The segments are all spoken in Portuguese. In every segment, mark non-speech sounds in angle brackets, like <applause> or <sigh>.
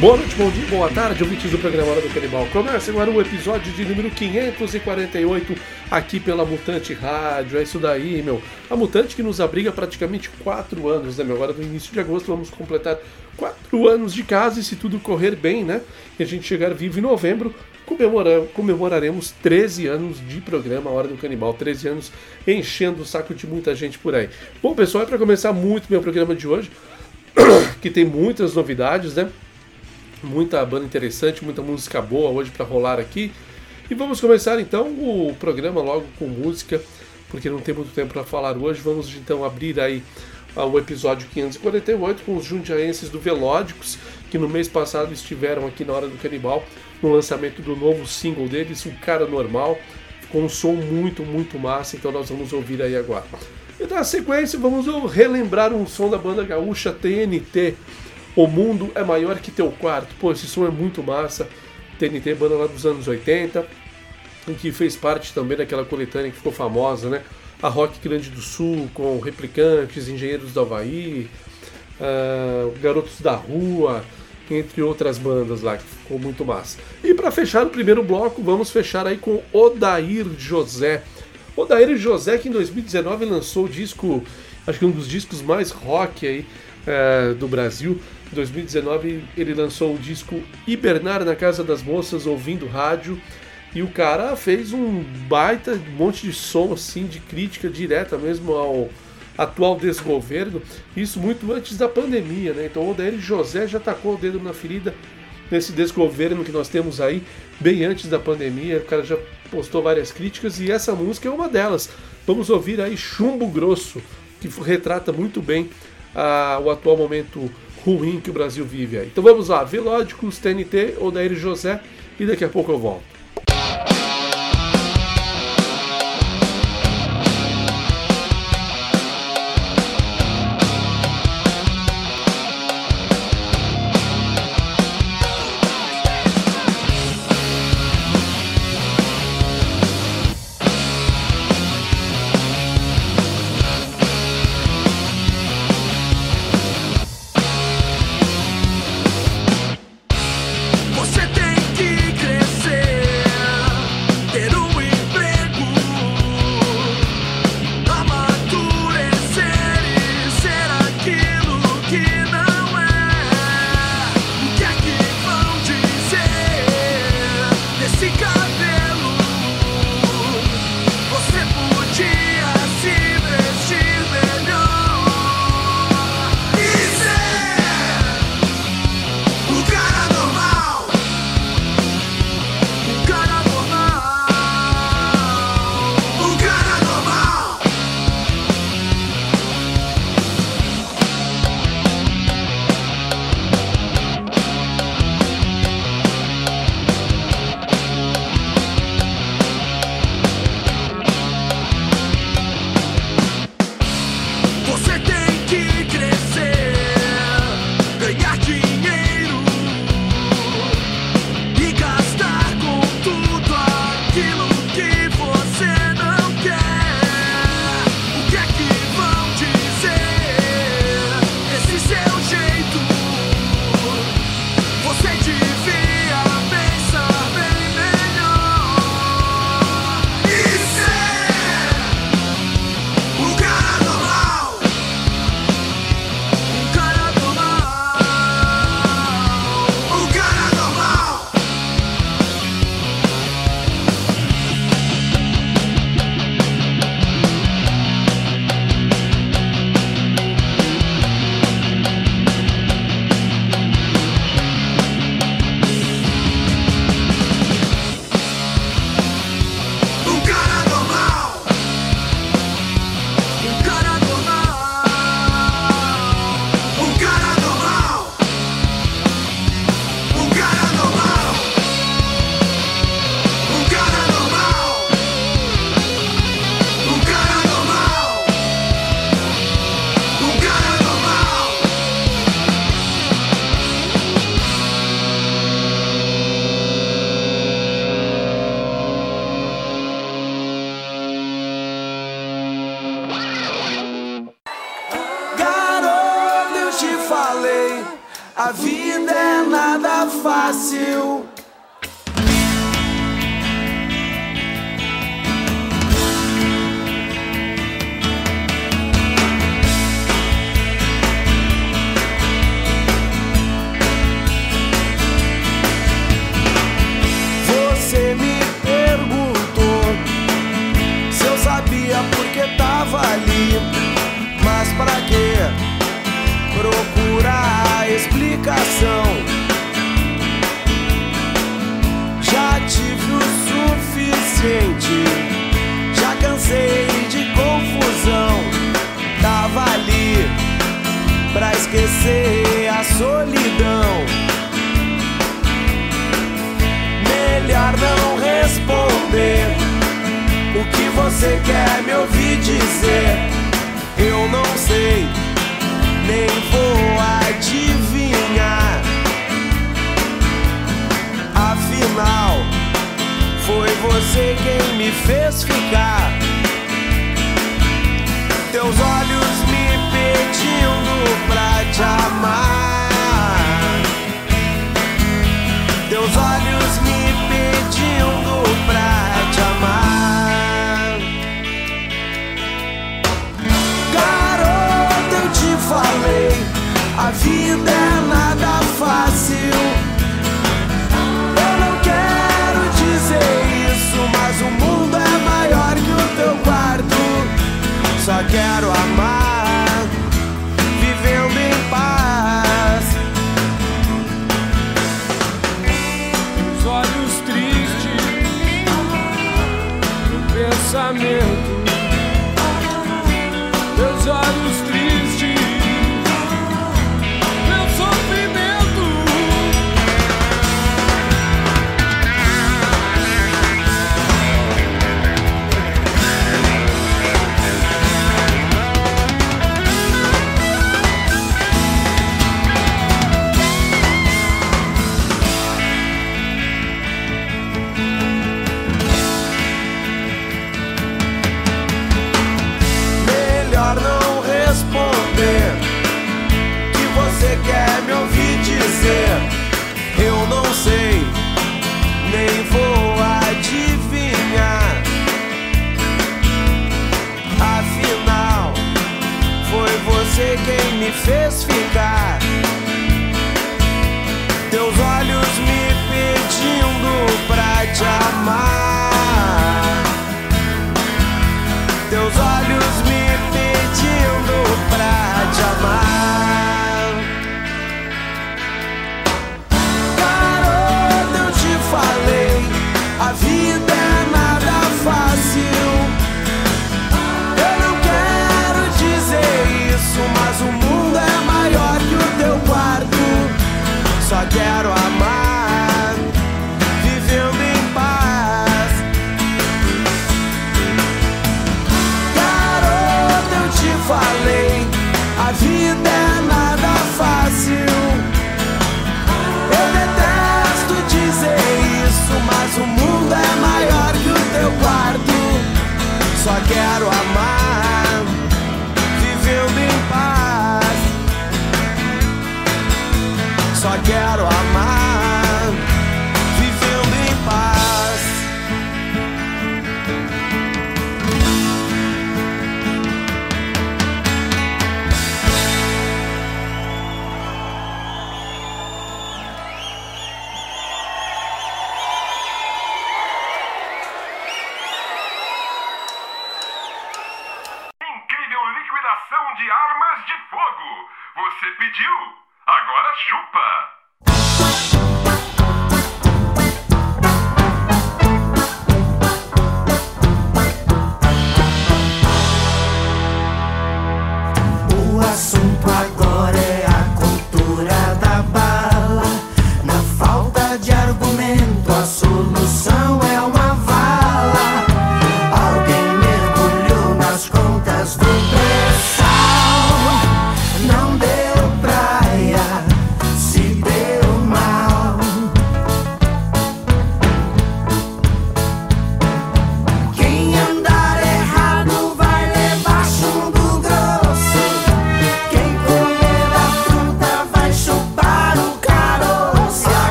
Boa noite, bom dia, boa tarde, ouvintes do programa Hora do Canibal. Começa agora o episódio de número 548 aqui pela Mutante Rádio. É isso daí, meu. A Mutante que nos abriga praticamente 4 anos, né, meu? Agora no início de agosto vamos completar 4 anos de casa e se tudo correr bem, né? E a gente chegar vivo em novembro, comemora comemoraremos 13 anos de programa Hora do Canibal. 13 anos enchendo o saco de muita gente por aí. Bom, pessoal, é para começar muito meu programa de hoje, <coughs> que tem muitas novidades, né? Muita banda interessante, muita música boa hoje para rolar aqui. E vamos começar então o programa logo com música, porque não tem muito tempo para falar hoje. Vamos então abrir aí ah, o episódio 548 com os jundiaenses do Velódicos, que no mês passado estiveram aqui na Hora do Canibal, no lançamento do novo single deles, O Cara Normal, com um som muito, muito massa, então nós vamos ouvir aí agora. E na sequência vamos relembrar um som da banda gaúcha TNT, o mundo é maior que teu quarto. Pô, esse som é muito massa. TNT, banda lá dos anos 80, que fez parte também daquela coletânea que ficou famosa, né? A Rock Grande do Sul, com Replicantes, Engenheiros do Havaí, uh, Garotos da Rua, entre outras bandas lá, que ficou muito massa. E para fechar o primeiro bloco, vamos fechar aí com Odair José. Odair José, que em 2019 lançou o disco, acho que um dos discos mais rock aí uh, do Brasil, em 2019 ele lançou o disco Hibernar na Casa das Moças ouvindo rádio e o cara fez um baita monte de som assim de crítica direta mesmo ao atual desgoverno, isso muito antes da pandemia, né? Então o Odair José já tacou o dedo na ferida nesse desgoverno que nós temos aí, bem antes da pandemia, o cara já postou várias críticas e essa música é uma delas. Vamos ouvir aí Chumbo Grosso, que retrata muito bem ah, o atual momento ruim que o Brasil vive aí. Então vamos lá, Velódicos, TNT, Odair José e daqui a pouco eu volto. A vida é nada fácil.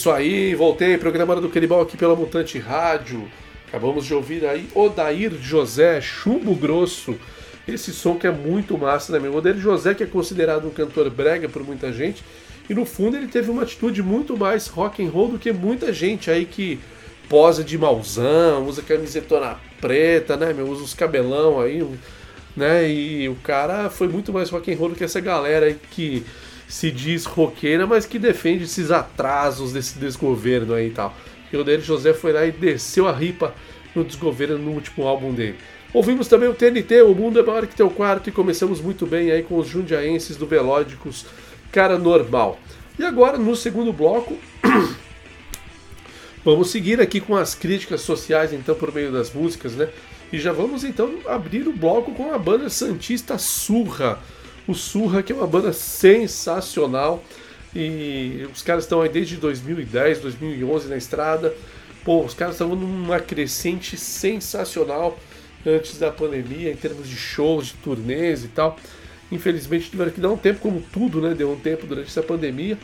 Isso aí, voltei, programa do Canibal aqui pela Mutante Rádio. Acabamos de ouvir aí Odair José, Chumbo Grosso. Esse som que é muito massa, né, meu? Odair José, que é considerado um cantor brega por muita gente, e no fundo ele teve uma atitude muito mais rock and roll do que muita gente aí que posa de mauzão, usa camisetona preta, né, meu? Usa os cabelão aí, né? E o cara foi muito mais rock and roll do que essa galera aí que se diz roqueira, mas que defende esses atrasos desse desgoverno aí e tal. E o Odair José foi lá e desceu a ripa no desgoverno no último álbum dele. Ouvimos também o TNT, O Mundo é Maior Que Teu Quarto, e começamos muito bem aí com os jundiaenses do Velódicos, Cara Normal. E agora, no segundo bloco, <coughs> vamos seguir aqui com as críticas sociais, então, por meio das músicas, né? E já vamos, então, abrir o bloco com a banda Santista Surra. O Surra, que é uma banda sensacional, e os caras estão aí desde 2010, 2011 na estrada. Pô, os caras estavam numa crescente sensacional antes da pandemia, em termos de shows, de turnês e tal. Infelizmente tiveram que dar um tempo, como tudo, né? Deu um tempo durante essa pandemia.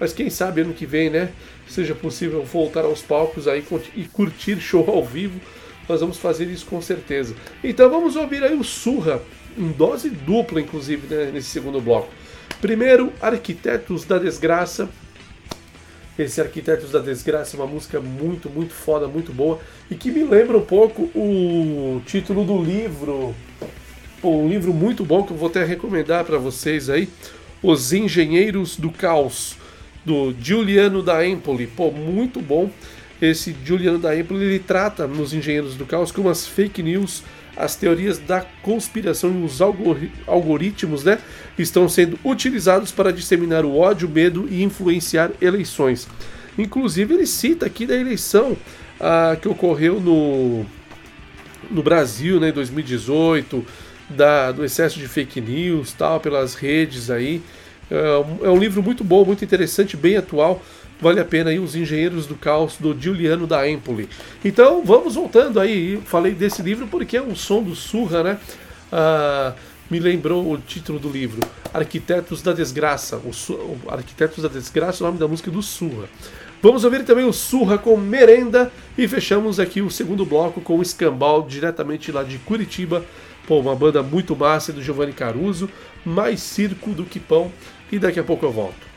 Mas quem sabe ano que vem, né? Seja possível voltar aos palcos aí e curtir show ao vivo. Nós vamos fazer isso com certeza. Então vamos ouvir aí o Surra, em dose dupla, inclusive, né, nesse segundo bloco. Primeiro, Arquitetos da Desgraça. Esse Arquitetos da Desgraça é uma música muito, muito foda, muito boa e que me lembra um pouco o título do livro. Pô, um livro muito bom que eu vou até recomendar para vocês aí. Os Engenheiros do Caos, do Giuliano da Empoli. Pô, muito bom. Esse Giuliano da Empoli ele trata nos Engenheiros do Caos como as fake news as teorias da conspiração e os algoritmos né, estão sendo utilizados para disseminar o ódio, medo e influenciar eleições. Inclusive, ele cita aqui da eleição ah, que ocorreu no, no Brasil né, em 2018, da, do excesso de fake news tal, pelas redes aí. É, é um livro muito bom, muito interessante, bem atual vale a pena aí os Engenheiros do Caos do Giuliano da Empoli. Então vamos voltando aí, falei desse livro porque é um som do Surra, né? Ah, me lembrou o título do livro, Arquitetos da Desgraça. O, o Arquitetos da Desgraça é o nome da música do Surra. Vamos ouvir também o Surra com Merenda e fechamos aqui o segundo bloco com o Escambau, diretamente lá de Curitiba. Pô, uma banda muito massa do Giovanni Caruso, mais circo do que pão. E daqui a pouco eu volto.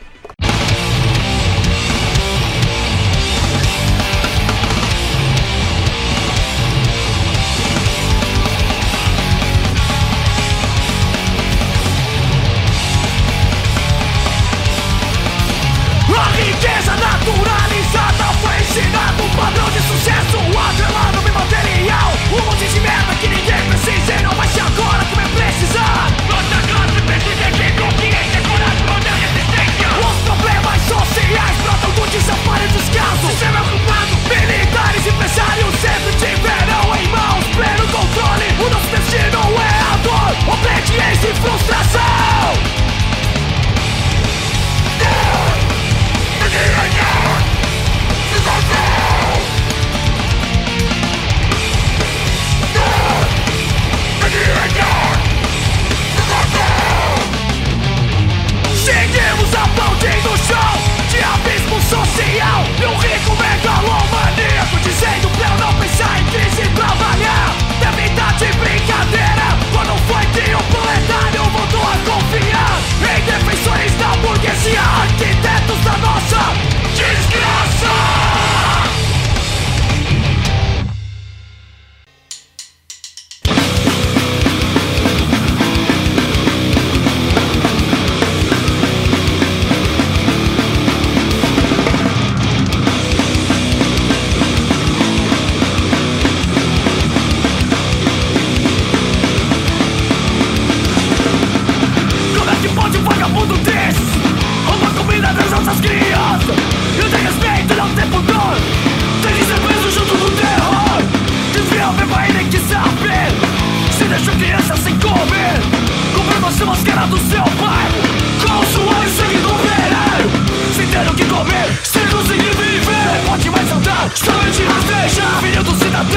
Padrão de sucesso atrelado bem material. Um monte de merda que ninguém precisa e não vai ser agora que vai precisar. Nossa classe precisa de consciência, coragem, poder e resistência. Os problemas sociais brotam do desamparo e descaso Sistema ocupado, militares e empresários sempre tiveram em mãos pleno controle. O nosso destino é a dor, obediência e frustração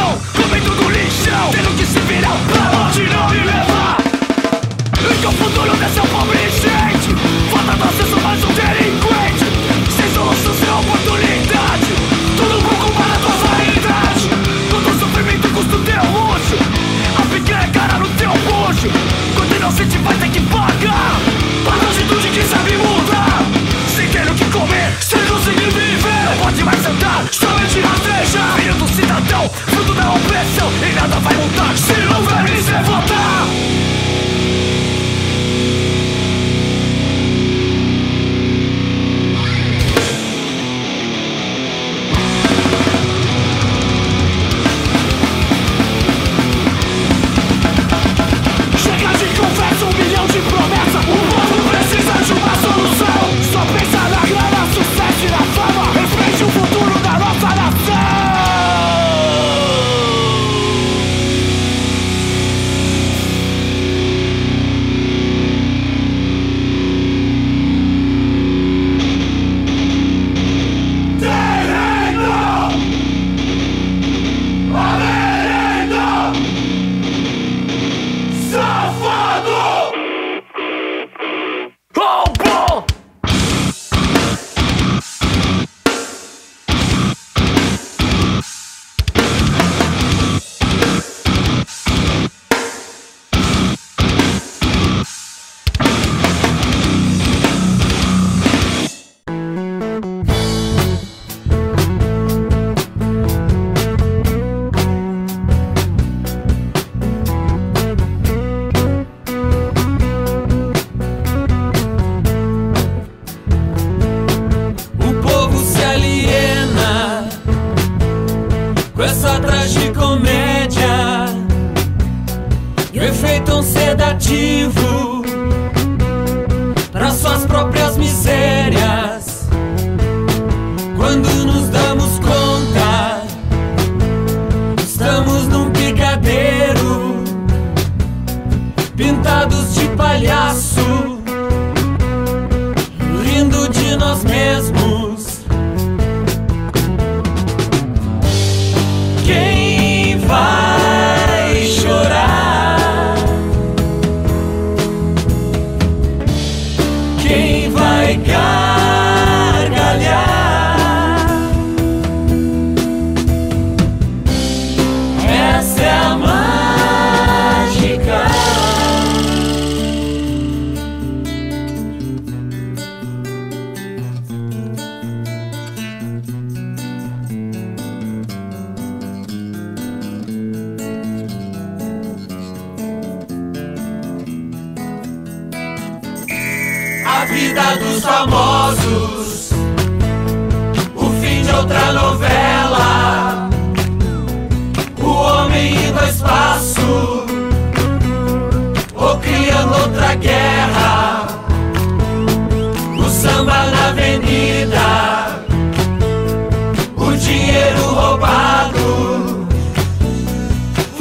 do e nada vai mudar se não vier se é votar.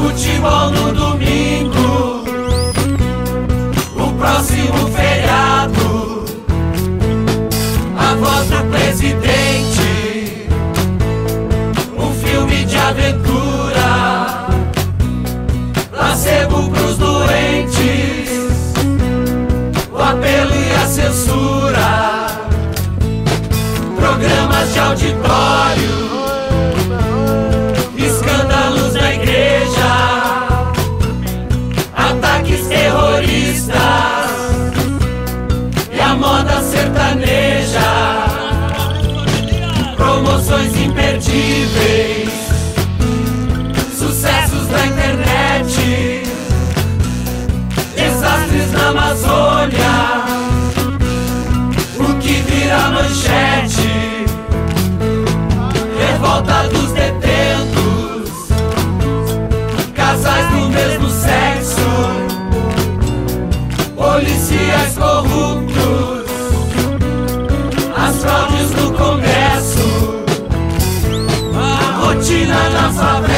Futebol no domingo. O próximo feriado. A voz do presidente, um filme de aventura, placebo pros doentes, o apelo e a censura, programas de auditório, That's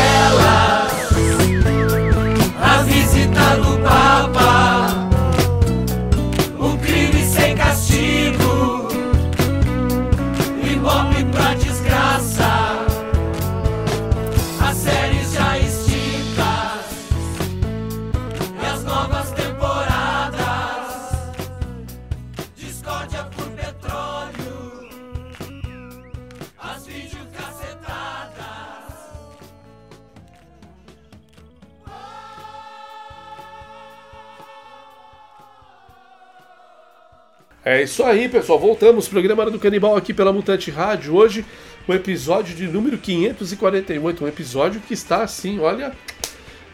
isso aí, pessoal. Voltamos. Programa do Canibal aqui pela Mutante Rádio. Hoje, o episódio de número 548. Um episódio que está assim, olha,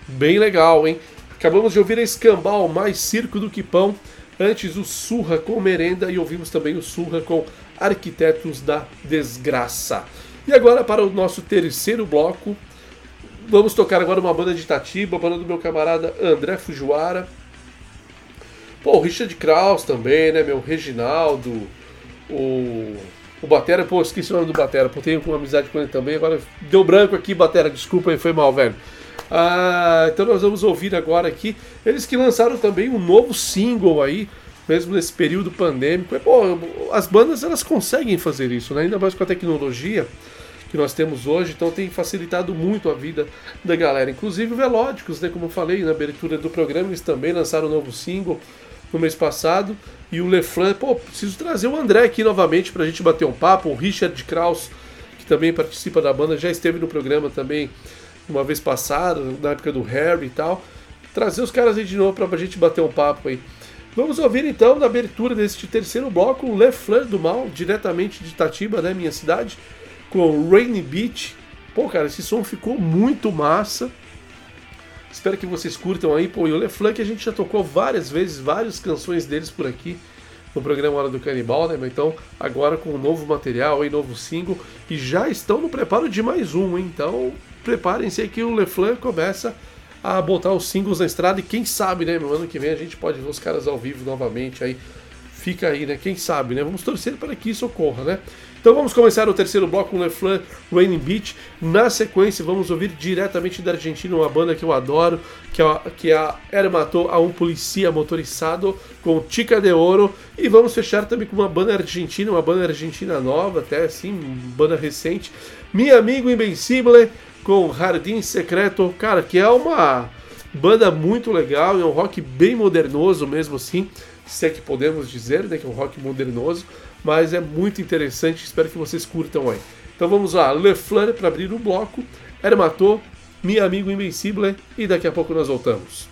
bem legal, hein? Acabamos de ouvir a Escambau, mais circo do que pão. Antes, o Surra com merenda. E ouvimos também o Surra com Arquitetos da Desgraça. E agora, para o nosso terceiro bloco, vamos tocar agora uma banda de Itatiba, banda do meu camarada André Fujiwara. Pô, o Richard Kraus também, né, meu? Reginaldo, o. O Batera, pô, esqueci o nome do Batera, pô, tenho uma amizade com ele também. Agora deu branco aqui, Batera, desculpa aí, foi mal, velho. Ah, então nós vamos ouvir agora aqui. Eles que lançaram também um novo single aí, mesmo nesse período pandêmico. E, pô, as bandas elas conseguem fazer isso, né? Ainda mais com a tecnologia que nós temos hoje, então tem facilitado muito a vida da galera. Inclusive o Velódicos, né? Como eu falei na abertura do programa, eles também lançaram um novo single no mês passado. E o Leflan, pô, preciso trazer o André aqui novamente pra gente bater um papo. O Richard Kraus, que também participa da banda, já esteve no programa também uma vez passada, na época do Harry e tal. Trazer os caras aí de novo pra gente bater um papo aí. Vamos ouvir então, na abertura deste terceiro bloco, o Le Fleur do Mal, diretamente de Itatiba, né, minha cidade, com Rainy Beach. Pô, cara, esse som ficou muito massa. Espero que vocês curtam aí. Pô, e o Le Fleur que a gente já tocou várias vezes, várias canções deles por aqui no programa Hora do Canibal, né? Então, agora com um novo material aí, novo single, e já estão no preparo de mais um, hein? Então, preparem-se aí que o LeFlan começa a botar os singles na estrada e quem sabe, né, meu ano que vem a gente pode ver os caras ao vivo novamente aí. Fica aí, né? Quem sabe, né? Vamos torcer para que isso ocorra, né? Então vamos começar o terceiro bloco com LeFlan Raining Beach. Na sequência, vamos ouvir diretamente da Argentina uma banda que eu adoro, que é que é a Hermatou a um Policia Motorizado com Chica de Ouro. E vamos fechar também com uma banda argentina, uma banda argentina nova, até assim, banda recente. Meu Amigo Invencible com Jardim Secreto, cara, que é uma banda muito legal, é um rock bem modernoso mesmo assim, se é que podemos dizer, né, que é um rock modernoso, mas é muito interessante, espero que vocês curtam aí. Então vamos lá, Le Fleur para abrir o bloco, Hermatô, Meu Amigo Invencible e daqui a pouco nós voltamos.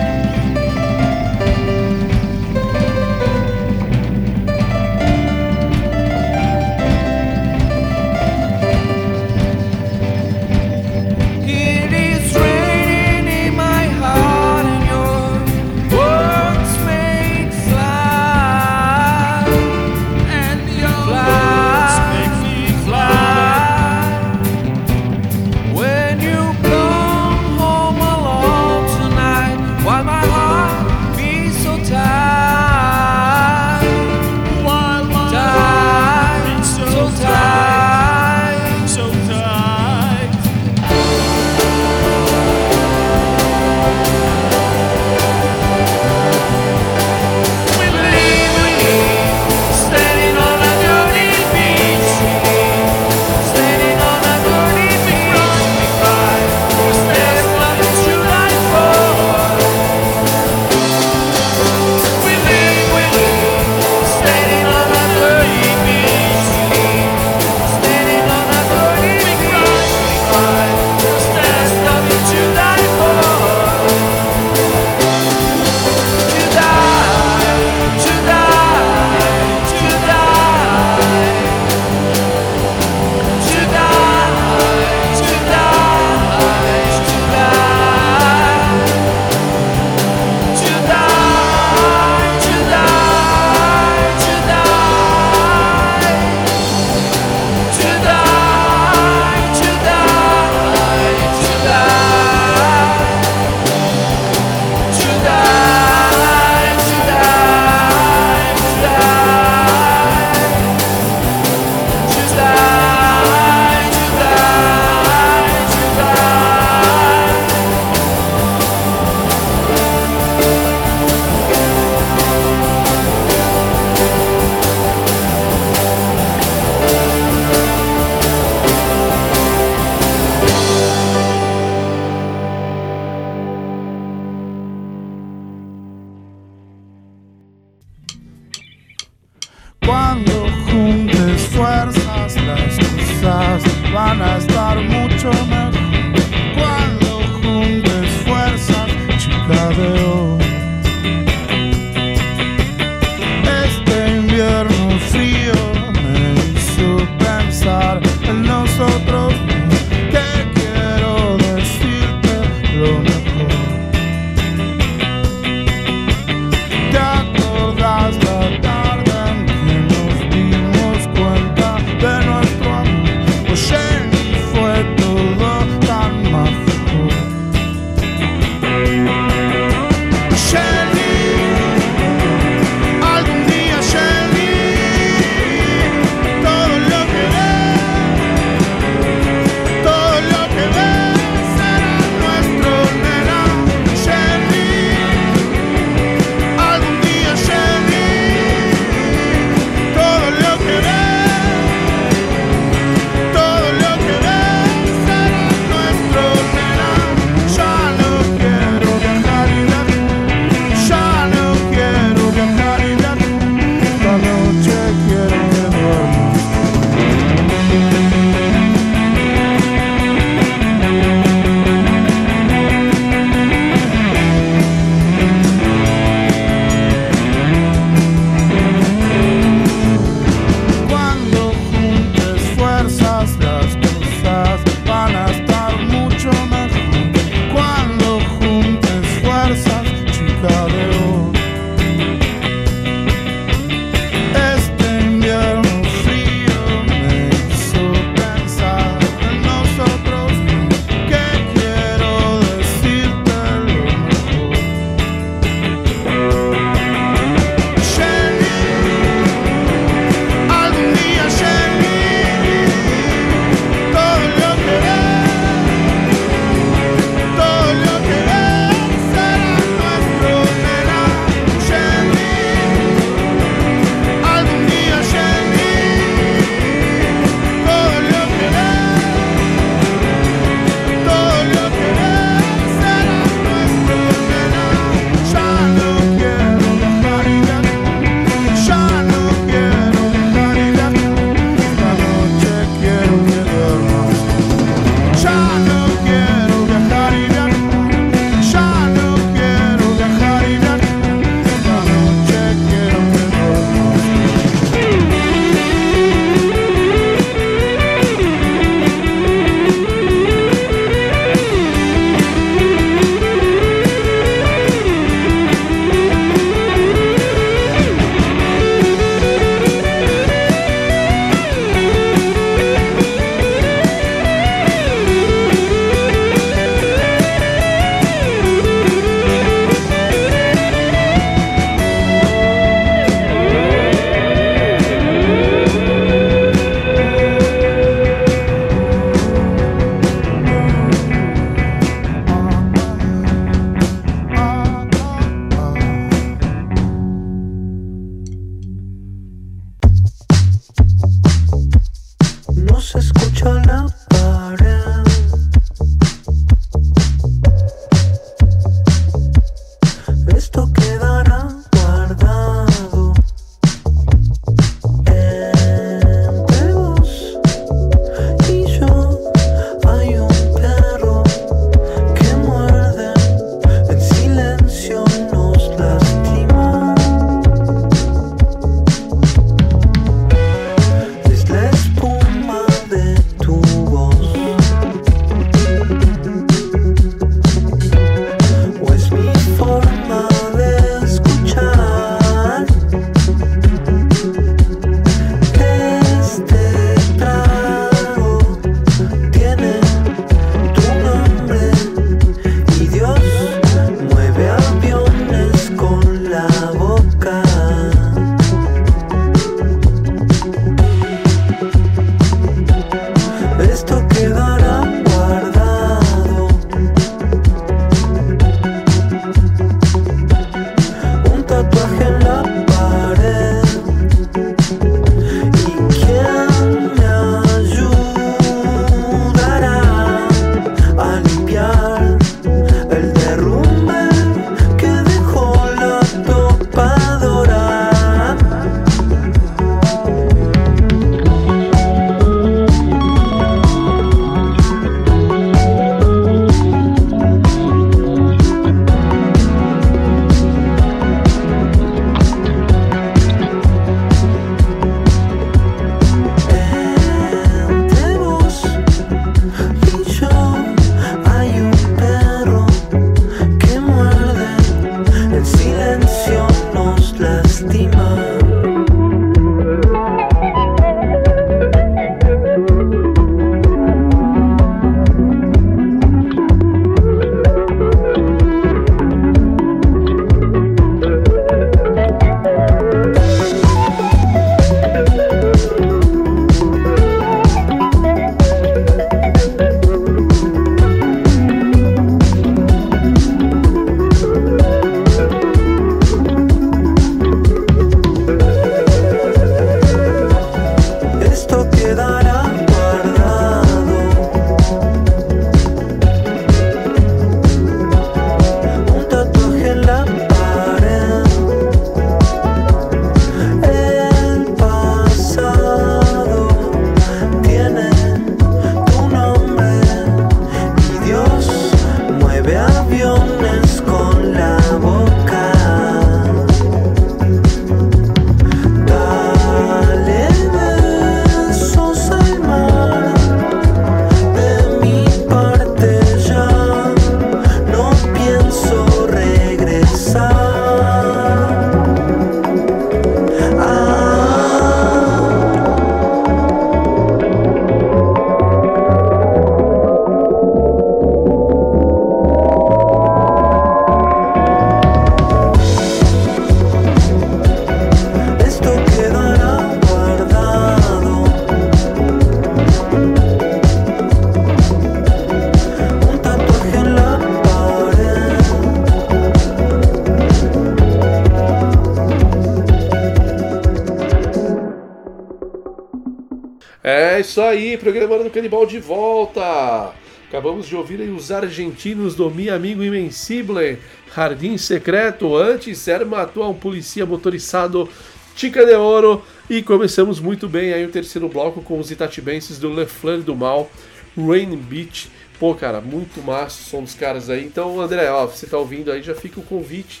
Isso aí, programa do Canibal de volta. Acabamos de ouvir aí os argentinos do Mi Amigo Invencible, Jardim Secreto. Antes era matou um policia motorizado Chica de Ouro. E começamos muito bem aí o terceiro bloco com os itatibenses do Le Fleur do Mal, Rain Beach. Pô, cara, muito massa o som dos caras aí. Então, André, ó, você tá ouvindo aí, já fica o convite.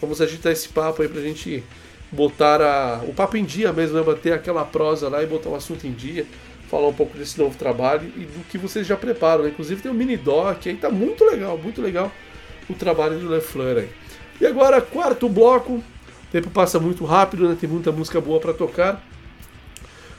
Vamos agitar esse papo aí pra gente botar a, o papo em dia mesmo, né? Bater aquela prosa lá e botar o assunto em dia. Falar um pouco desse novo trabalho e do que vocês já preparam, né? Inclusive tem um mini doc aí, tá muito legal, muito legal o trabalho do Le Fleur aí. E agora, quarto bloco. O tempo passa muito rápido, né? Tem muita música boa para tocar.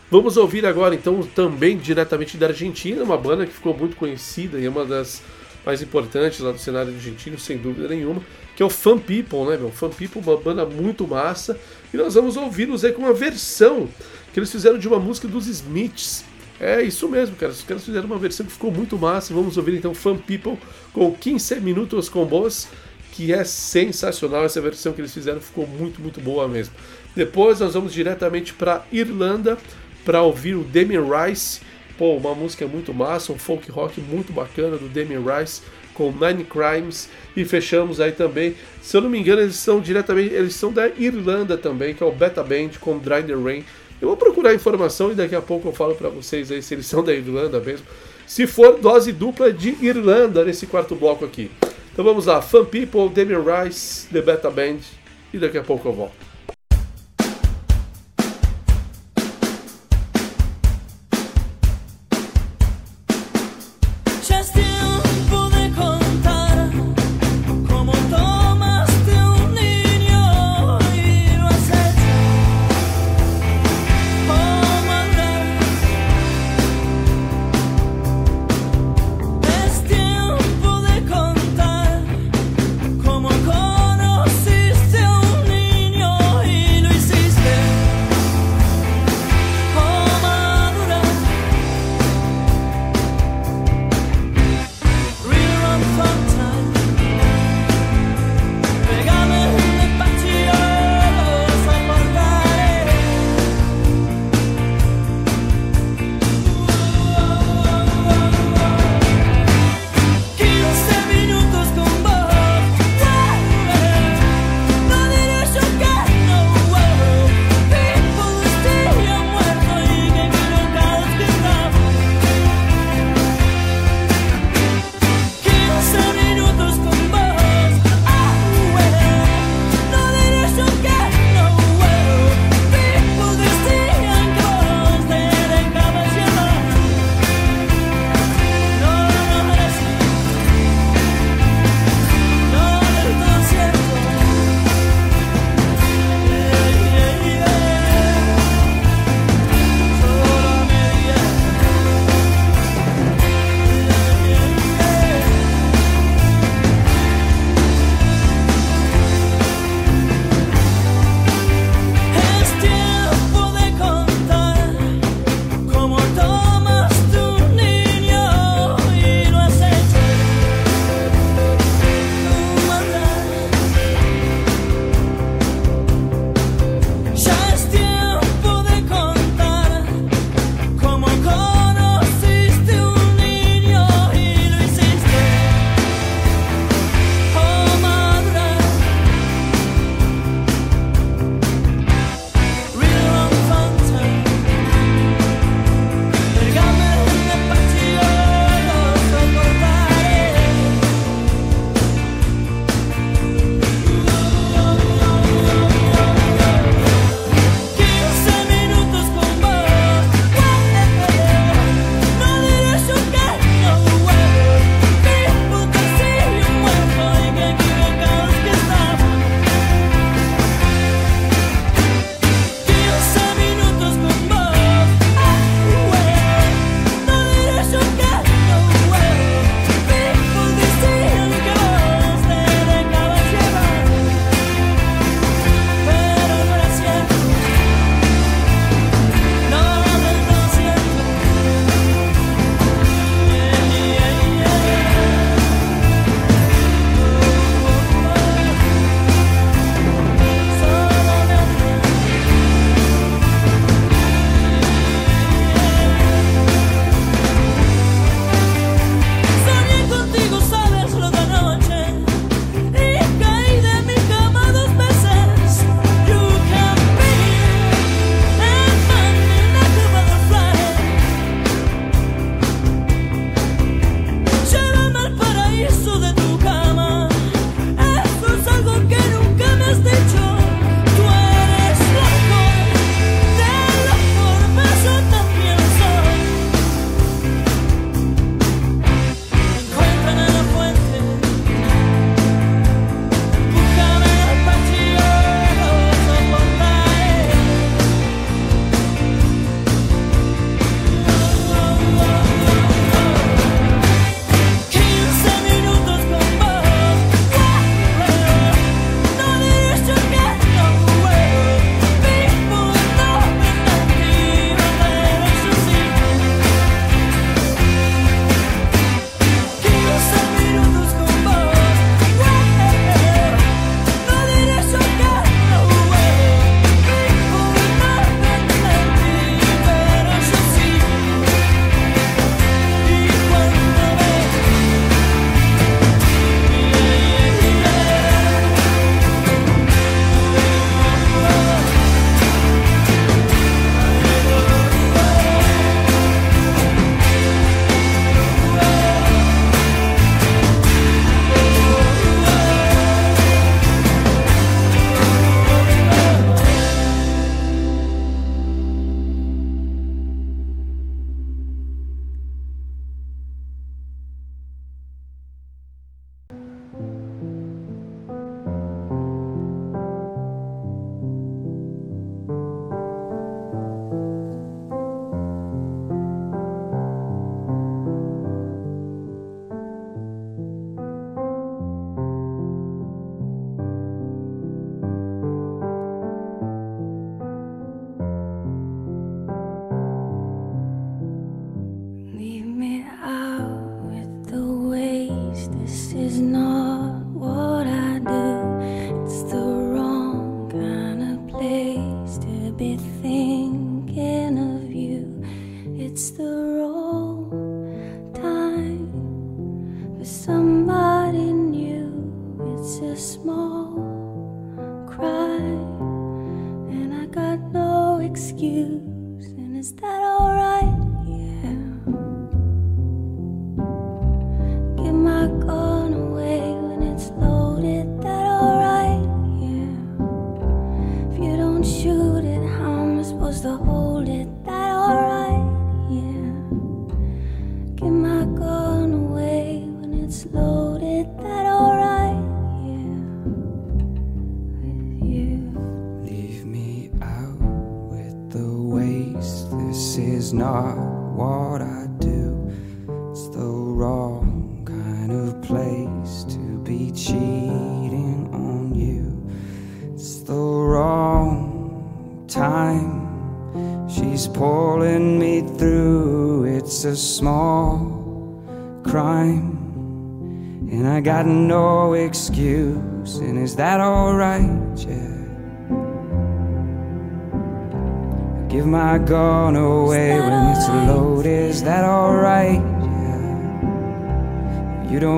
Vamos ouvir agora, então, também diretamente da Argentina, uma banda que ficou muito conhecida e é uma das mais importantes lá do cenário argentino, sem dúvida nenhuma, que é o Fun People, né, meu? Fun People, uma banda muito massa. E nós vamos ouvi-los aí com uma versão que eles fizeram de uma música dos Smiths. É isso mesmo, cara. Os caras fizeram uma versão que ficou muito massa. Vamos ouvir então Fun People com 15 minutos com boas, que é sensacional. Essa versão que eles fizeram ficou muito, muito boa mesmo. Depois nós vamos diretamente para Irlanda para ouvir o Damien Rice. Pô, uma música muito massa, um folk rock muito bacana do Damien Rice com Nine Crimes e fechamos aí também, se eu não me engano, eles são diretamente, eles são da Irlanda também, que é o Beta Band com Dry the Rain. Eu vou procurar informação e daqui a pouco eu falo pra vocês aí se eles são da Irlanda mesmo. Se for dose dupla de Irlanda nesse quarto bloco aqui. Então vamos lá, Fun People, Damien Rice, The Beta Band e daqui a pouco eu volto.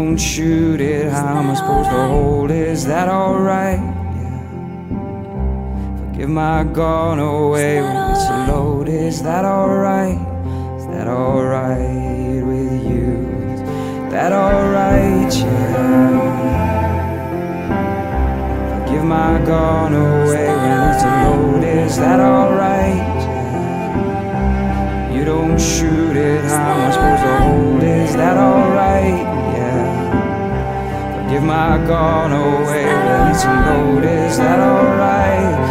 don't shoot it, how am I supposed to hold? Is that alright? Forgive my gun away when it's loaded. load. Is that alright? Is that alright with you? Is that alright, yeah? Forgive my gun away when it's loaded. load. Is that alright? You don't shoot it, how am I supposed to hold? Is that alright? Give my gun away when it's notice is that alright?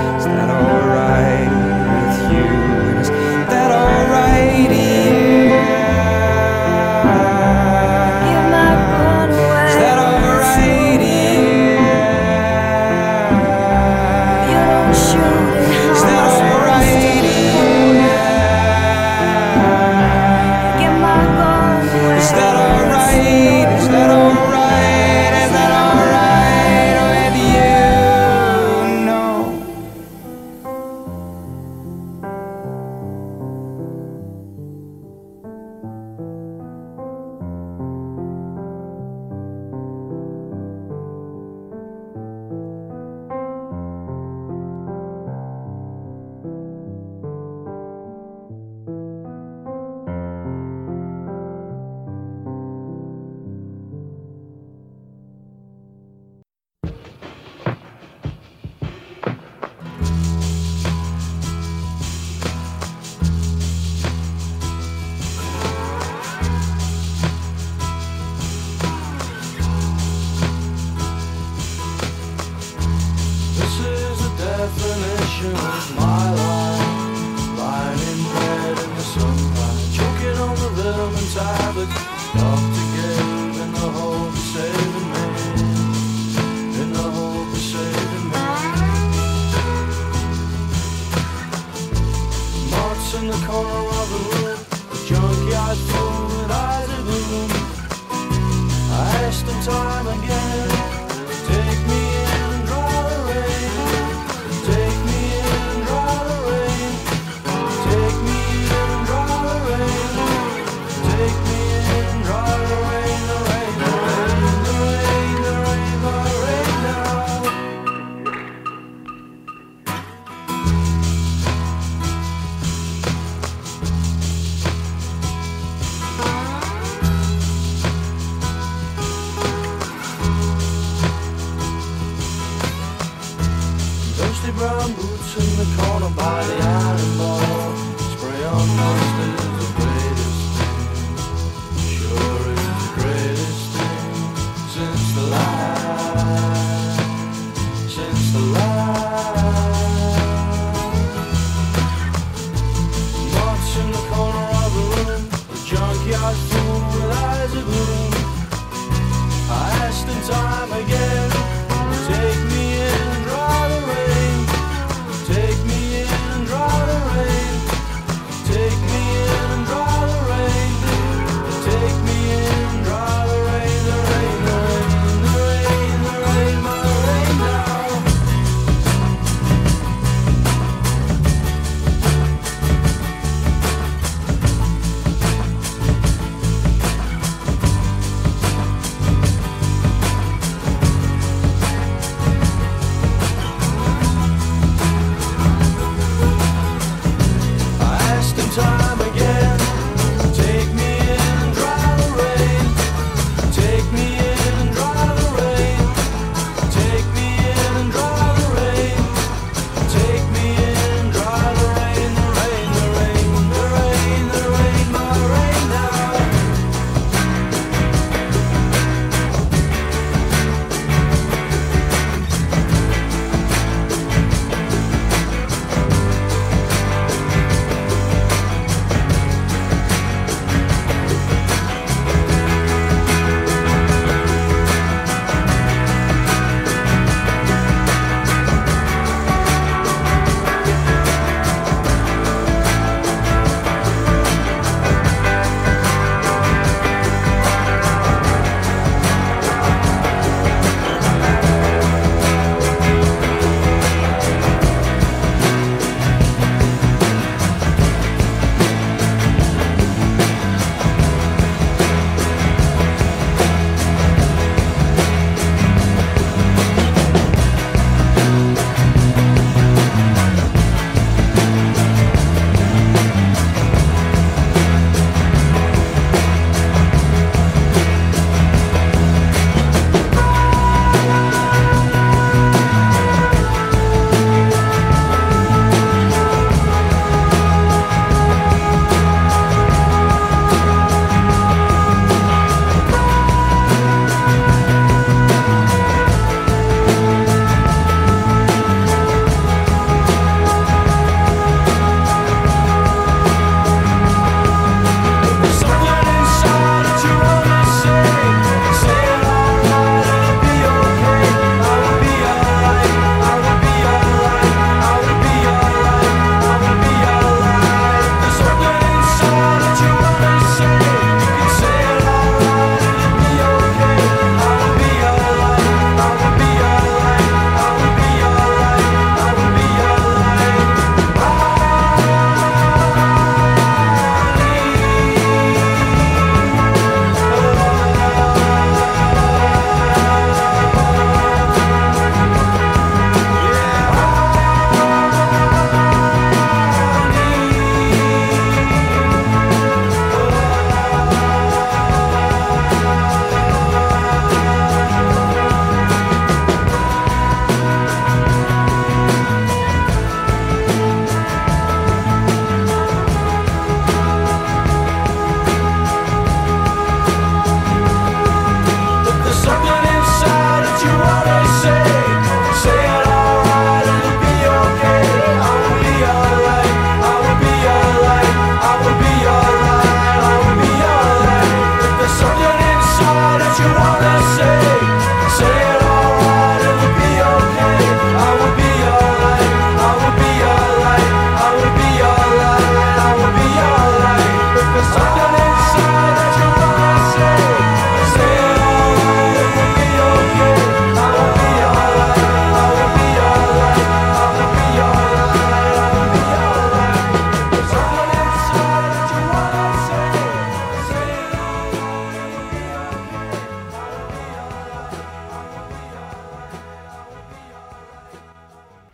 servant's islet. Off to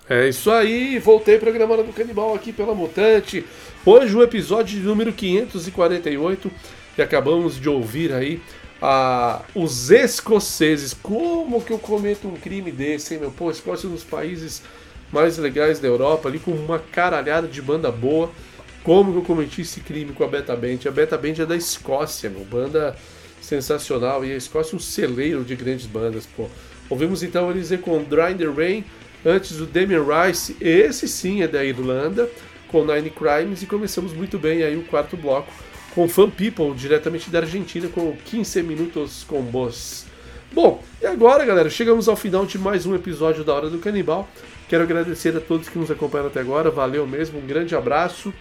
É isso aí, voltei programando do Canibal aqui pela Mutante. Hoje o episódio número 548 e acabamos de ouvir aí a, os escoceses. Como que eu cometo um crime desse, hein, meu? Pô, Escócia é um dos países mais legais da Europa, ali com uma caralhada de banda boa. Como que eu cometi esse crime com a Beta Band? A Beta Band é da Escócia, meu. Banda sensacional. E a Escócia é um celeiro de grandes bandas, pô. Ouvimos então eles com Dry the Rain, antes do Damien Rice, esse sim é da Irlanda, com Nine Crimes, e começamos muito bem aí o quarto bloco com Fun People, diretamente da Argentina, com 15 minutos com Boss. Bom, e agora, galera, chegamos ao final de mais um episódio da Hora do Canibal. Quero agradecer a todos que nos acompanharam até agora, valeu mesmo, um grande abraço.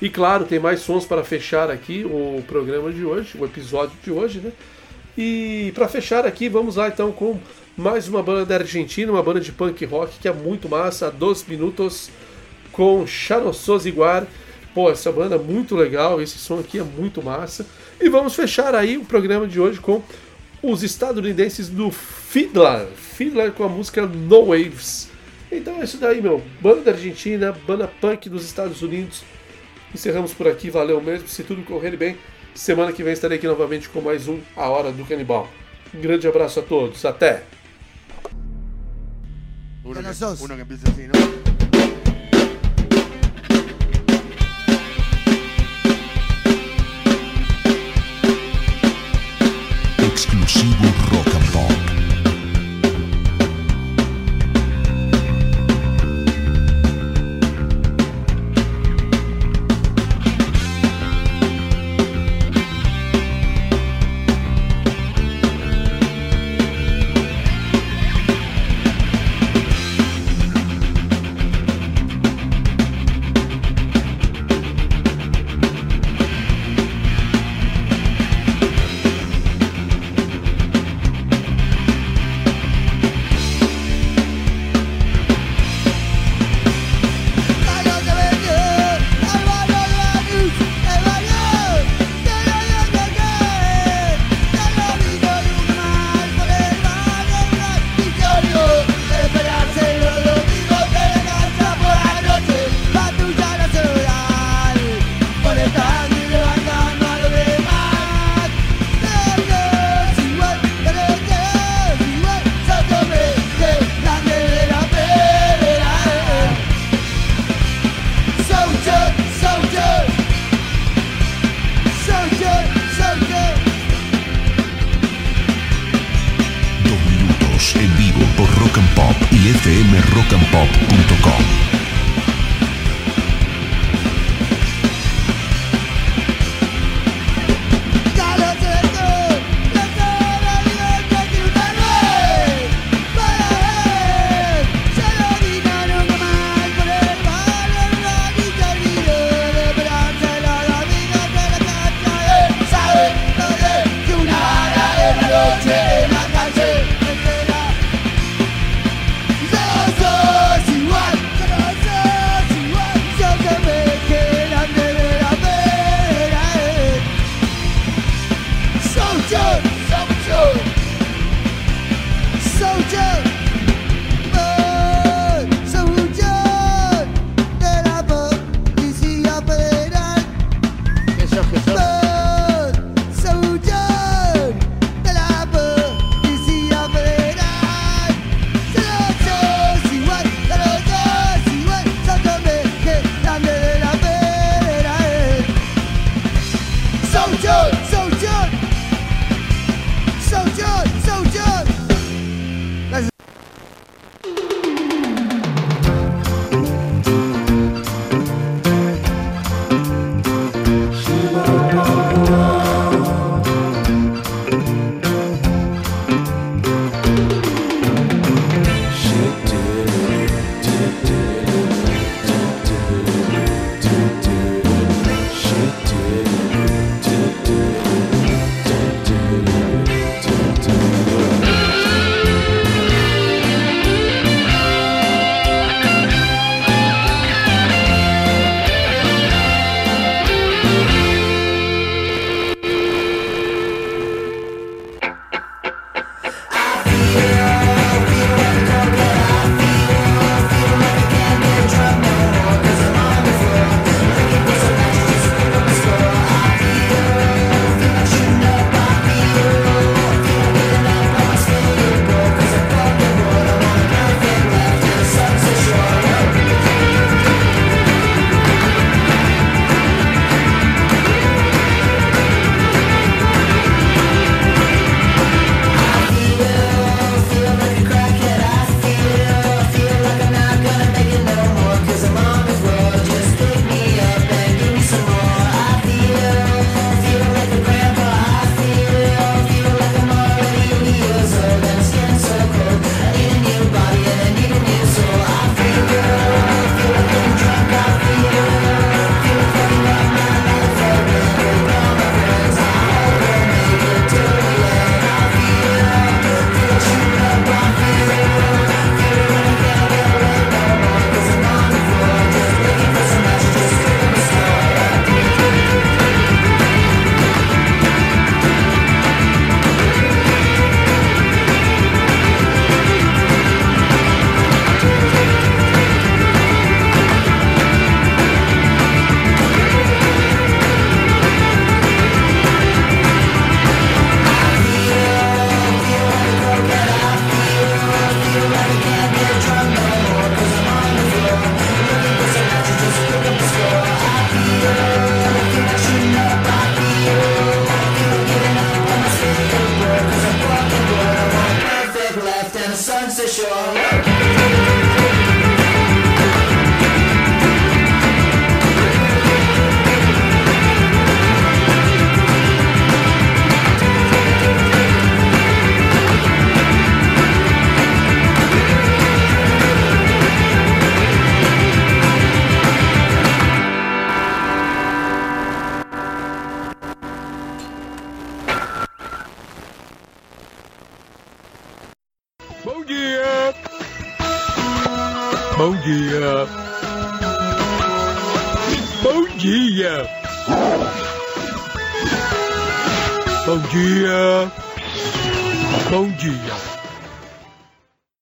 E claro, tem mais sons para fechar aqui o programa de hoje, o episódio de hoje, né? E para fechar aqui, vamos lá então com mais uma banda da Argentina, uma banda de punk rock que é muito massa, Dos Minutos com Chanosos Iguar. Pô, essa banda é muito legal, esse som aqui é muito massa. E vamos fechar aí o programa de hoje com os estadunidenses do Fiddler, Fiddler com a música No Waves. Então é isso daí, meu. Banda da Argentina, banda punk dos Estados Unidos. Encerramos por aqui, valeu mesmo. Se tudo correr bem, semana que vem estarei aqui novamente com mais um A Hora do Canibal. Um grande abraço a todos, até! Uno ¿Qué que, uno que empieza así, ¿no?